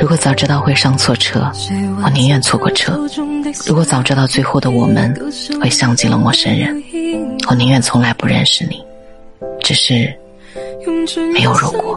如果早知道会上错车我宁愿错过车。如果早知道最后的我们会像极了陌生人我宁愿从来不认识你。只是没有如果。